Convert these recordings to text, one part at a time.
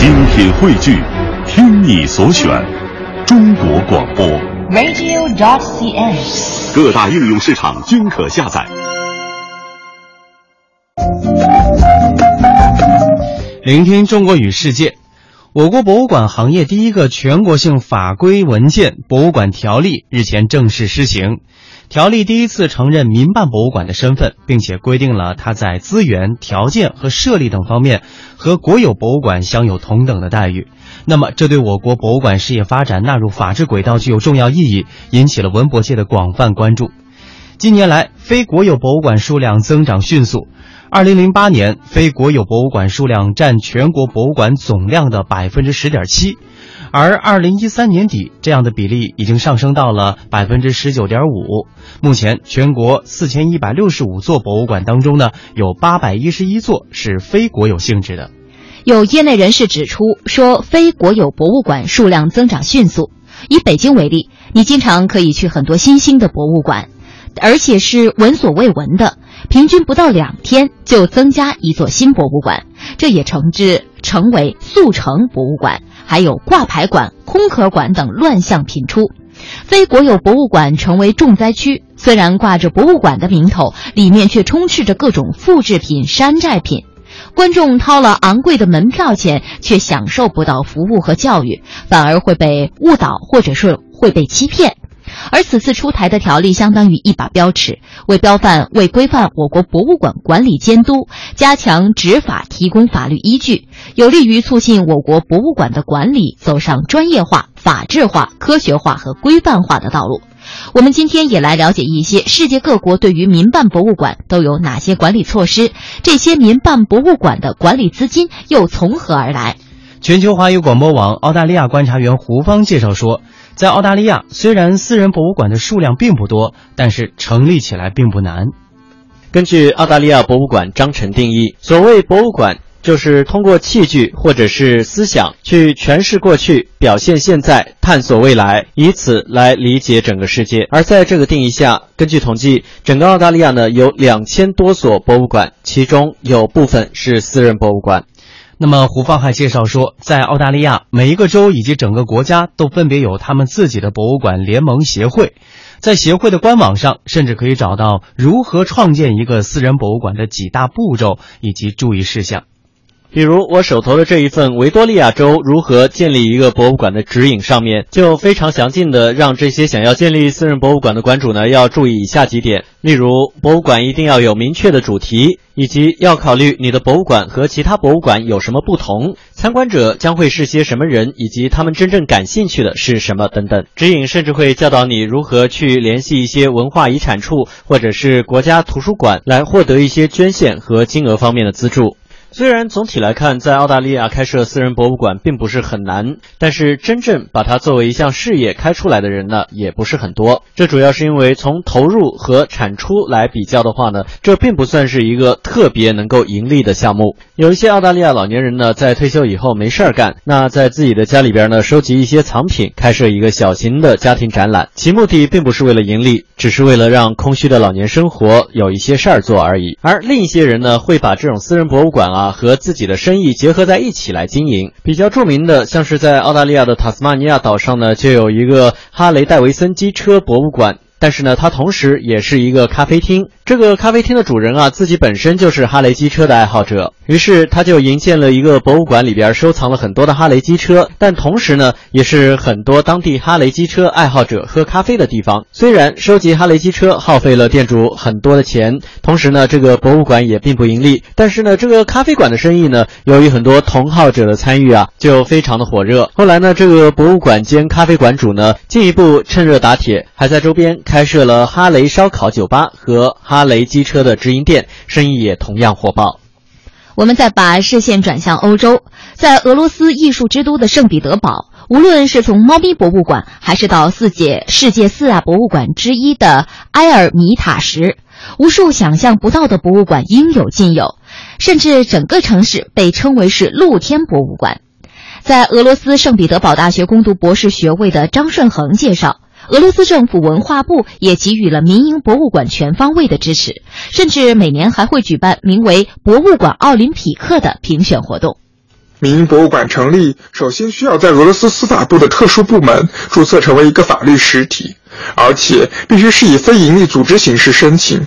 精品汇聚，听你所选，中国广播。radio.cn。各大应用市场均可下载。聆听中国与世界。我国博物馆行业第一个全国性法规文件《博物馆条例》日前正式施行。条例第一次承认民办博物馆的身份，并且规定了它在资源、条件和设立等方面和国有博物馆享有同等的待遇。那么，这对我国博物馆事业发展纳入法治轨道具有重要意义，引起了文博界的广泛关注。近年来，非国有博物馆数量增长迅速。二零零八年，非国有博物馆数量占全国博物馆总量的百分之十点七，而二零一三年底，这样的比例已经上升到了百分之十九点五。目前，全国四千一百六十五座博物馆当中呢，有八百一十一座是非国有性质的。有业内人士指出，说非国有博物馆数量增长迅速。以北京为例，你经常可以去很多新兴的博物馆，而且是闻所未闻的。平均不到两天就增加一座新博物馆，这也成之成为速成博物馆，还有挂牌馆、空壳馆等乱象频出。非国有博物馆成为重灾区，虽然挂着博物馆的名头，里面却充斥着各种复制品、山寨品。观众掏了昂贵的门票钱，却享受不到服务和教育，反而会被误导，或者是会被欺骗。而此次出台的条例相当于一把标尺，为标范、为规范我国博物馆管理监督、加强执法提供法律依据，有利于促进我国博物馆的管理走上专业化、法治化、科学化和规范化的道路。我们今天也来了解一些世界各国对于民办博物馆都有哪些管理措施，这些民办博物馆的管理资金又从何而来？全球华语广播网澳大利亚观察员胡芳介绍说。在澳大利亚，虽然私人博物馆的数量并不多，但是成立起来并不难。根据澳大利亚博物馆章程定义，所谓博物馆，就是通过器具或者是思想去诠释过去、表现现在、探索未来，以此来理解整个世界。而在这个定义下，根据统计，整个澳大利亚呢有两千多所博物馆，其中有部分是私人博物馆。那么胡芳还介绍说，在澳大利亚，每一个州以及整个国家都分别有他们自己的博物馆联盟协会，在协会的官网上，甚至可以找到如何创建一个私人博物馆的几大步骤以及注意事项。比如我手头的这一份维多利亚州如何建立一个博物馆的指引上面，就非常详尽的让这些想要建立私人博物馆的馆主呢，要注意以下几点。例如，博物馆一定要有明确的主题，以及要考虑你的博物馆和其他博物馆有什么不同，参观者将会是些什么人，以及他们真正感兴趣的是什么等等。指引甚至会教导你如何去联系一些文化遗产处或者是国家图书馆来获得一些捐献和金额方面的资助。虽然总体来看，在澳大利亚开设私人博物馆并不是很难，但是真正把它作为一项事业开出来的人呢，也不是很多。这主要是因为从投入和产出来比较的话呢，这并不算是一个特别能够盈利的项目。有一些澳大利亚老年人呢，在退休以后没事儿干，那在自己的家里边呢，收集一些藏品，开设一个小型的家庭展览，其目的并不是为了盈利，只是为了让空虚的老年生活有一些事儿做而已。而另一些人呢，会把这种私人博物馆啊。啊，和自己的生意结合在一起来经营。比较著名的，像是在澳大利亚的塔斯马尼亚岛上呢，就有一个哈雷戴维森机车博物馆。但是呢，它同时也是一个咖啡厅。这个咖啡厅的主人啊，自己本身就是哈雷机车的爱好者，于是他就营建了一个博物馆，里边收藏了很多的哈雷机车，但同时呢，也是很多当地哈雷机车爱好者喝咖啡的地方。虽然收集哈雷机车耗费了店主很多的钱，同时呢，这个博物馆也并不盈利，但是呢，这个咖啡馆的生意呢，由于很多同好者的参与啊，就非常的火热。后来呢，这个博物馆兼咖啡馆主呢，进一步趁热打铁，还在周边。开设了哈雷烧烤酒吧和哈雷机车的直营店，生意也同样火爆。我们再把视线转向欧洲，在俄罗斯艺术之都的圣彼得堡，无论是从猫咪博物馆，还是到四界世界四大博物馆之一的埃尔米塔什，无数想象不到的博物馆应有尽有，甚至整个城市被称为是露天博物馆。在俄罗斯圣彼得堡大学攻读博士学位的张顺恒介绍。俄罗斯政府文化部也给予了民营博物馆全方位的支持，甚至每年还会举办名为“博物馆奥林匹克”的评选活动。民营博物馆成立，首先需要在俄罗斯司法部的特殊部门注册成为一个法律实体，而且必须是以非营利组织形式申请，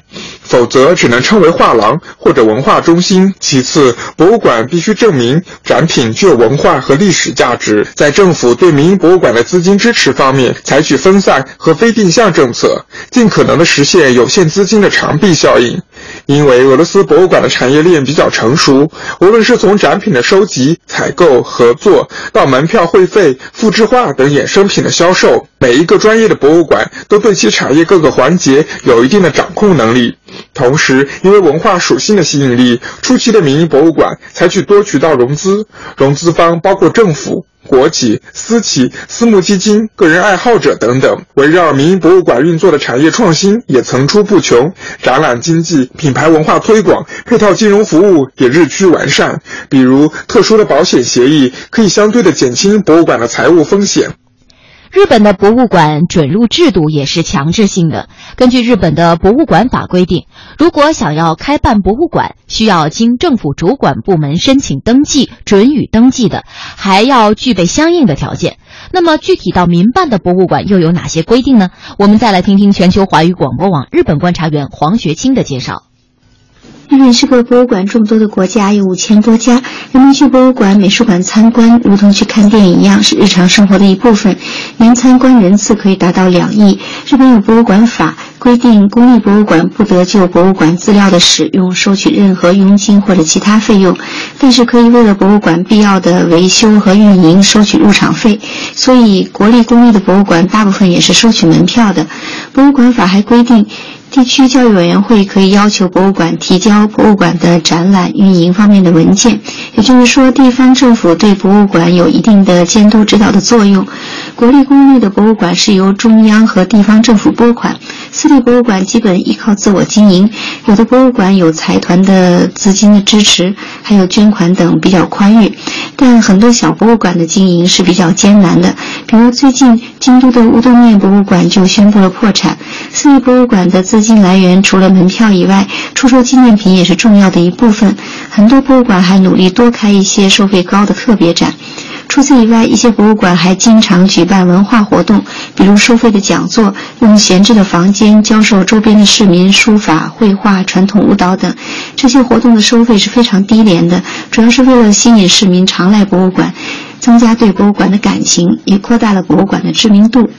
否则只能称为画廊或者文化中心。其次，博物馆必须证明展品具有文化和历史价值，在政府对民营博物馆的资金支持方面采取分散和非定向政策，尽可能的实现有限资金的长臂效应。因为俄罗斯博物馆的产业链比较成熟，无论是从展品的收集、采购、合作，到门票会费、复制画等衍生品的销售，每一个专业的博物馆都对其产业各个环节有一定的掌控能力。同时，因为文化属性的吸引力，初期的民营博物馆采取多渠道融资，融资方包括政府。国企、私企、私募基金、个人爱好者等等，围绕民营博物馆运作的产业创新也层出不穷。展览经济、品牌文化推广、配套金融服务也日趋完善。比如，特殊的保险协议可以相对的减轻博物馆的财务风险。日本的博物馆准入制度也是强制性的。根据日本的博物馆法规定，如果想要开办博物馆，需要经政府主管部门申请登记、准予登记的，还要具备相应的条件。那么，具体到民办的博物馆又有哪些规定呢？我们再来听听全球华语广播网日本观察员黄学清的介绍。日本是个博物馆众多的国家，有五千多家。人们去博物馆、美术馆参观，如同去看电影一样，是日常生活的一部分。年参观人次可以达到两亿。日本有博物馆法，规定公立博物馆不得就博物馆资料的使用收取任何佣金或者其他费用，但是可以为了博物馆必要的维修和运营收取入场费。所以，国立、公立的博物馆大部分也是收取门票的。博物馆法还规定。地区教育委员会可以要求博物馆提交博物馆的展览运营方面的文件，也就是说，地方政府对博物馆有一定的监督指导的作用。国立公立的博物馆是由中央和地方政府拨款，私立博物馆基本依靠自我经营。有的博物馆有财团的资金的支持，还有捐款等比较宽裕，但很多小博物馆的经营是比较艰难的。比如最近京都的乌冬面博物馆就宣布了破产。私立博物馆的资金来源除了门票以外，出售纪念品也是重要的一部分。很多博物馆还努力多开一些收费高的特别展。除此以外，一些博物馆还经常举办文化活动，比如收费的讲座，用闲置的房间教授周边的市民书法、绘画、传统舞蹈等。这些活动的收费是非常低廉的，主要是为了吸引市民常来博物馆，增加对博物馆的感情，也扩大了博物馆的知名度。